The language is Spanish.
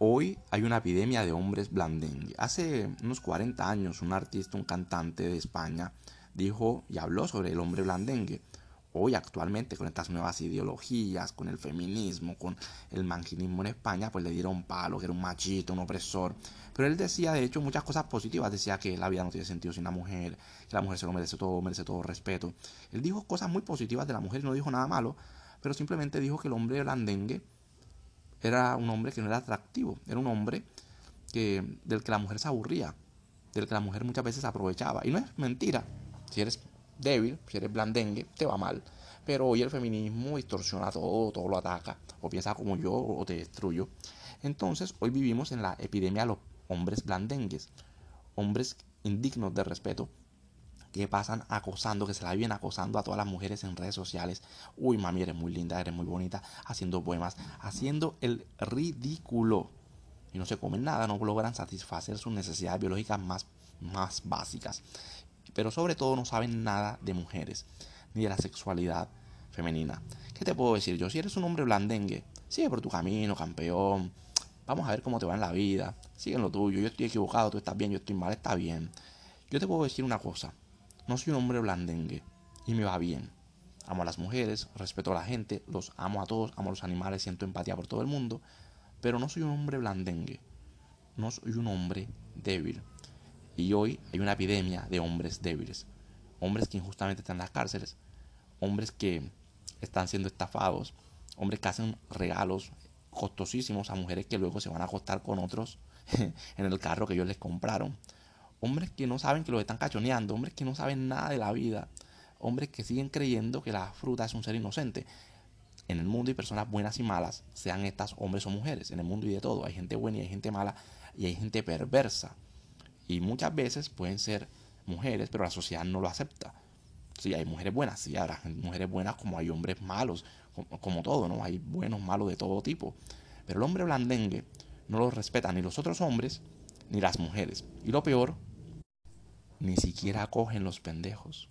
Hoy hay una epidemia de hombres blandengue. Hace unos 40 años un artista, un cantante de España, dijo y habló sobre el hombre blandengue. Hoy actualmente con estas nuevas ideologías, con el feminismo, con el manginismo en España, pues le dieron palo, que era un machito, un opresor. Pero él decía de hecho muchas cosas positivas, decía que la vida no tiene sentido sin la mujer, que la mujer se lo merece todo, merece todo respeto. Él dijo cosas muy positivas de la mujer no dijo nada malo, pero simplemente dijo que el hombre blandengue era un hombre que no era atractivo, era un hombre que, del que la mujer se aburría, del que la mujer muchas veces aprovechaba. Y no es mentira, si eres débil, si eres blandengue, te va mal. Pero hoy el feminismo distorsiona todo, todo lo ataca, o piensa como yo, o te destruyo. Entonces, hoy vivimos en la epidemia de los hombres blandengues, hombres indignos de respeto, que pasan acosando, que se la viven acosando a todas las mujeres en redes sociales. Uy, mami, eres muy linda, eres muy bonita, haciendo poemas, haciendo el ridículo. Y no se comen nada, no logran satisfacer sus necesidades biológicas más, más básicas. Pero sobre todo no saben nada de mujeres, ni de la sexualidad femenina. ¿Qué te puedo decir yo? Si eres un hombre blandengue, sigue por tu camino, campeón. Vamos a ver cómo te va en la vida. Sigue en lo tuyo. Yo estoy equivocado, tú estás bien, yo estoy mal, está bien. Yo te puedo decir una cosa. No soy un hombre blandengue y me va bien. Amo a las mujeres, respeto a la gente, los amo a todos, amo a los animales, siento empatía por todo el mundo, pero no soy un hombre blandengue. No soy un hombre débil. Y hoy hay una epidemia de hombres débiles. Hombres que injustamente están en las cárceles, hombres que están siendo estafados, hombres que hacen regalos costosísimos a mujeres que luego se van a acostar con otros en el carro que ellos les compraron hombres que no saben que los están cachoneando, hombres que no saben nada de la vida, hombres que siguen creyendo que la fruta es un ser inocente. En el mundo hay personas buenas y malas, sean estas hombres o mujeres, en el mundo y de todo. Hay gente buena y hay gente mala y hay gente perversa. Y muchas veces pueden ser mujeres, pero la sociedad no lo acepta. Sí, hay mujeres buenas, sí, habrá mujeres buenas como hay hombres malos, como, como todo, ¿no? Hay buenos, malos de todo tipo. Pero el hombre blandengue no lo respeta ni los otros hombres ni las mujeres. Y lo peor ni siquiera acogen los pendejos.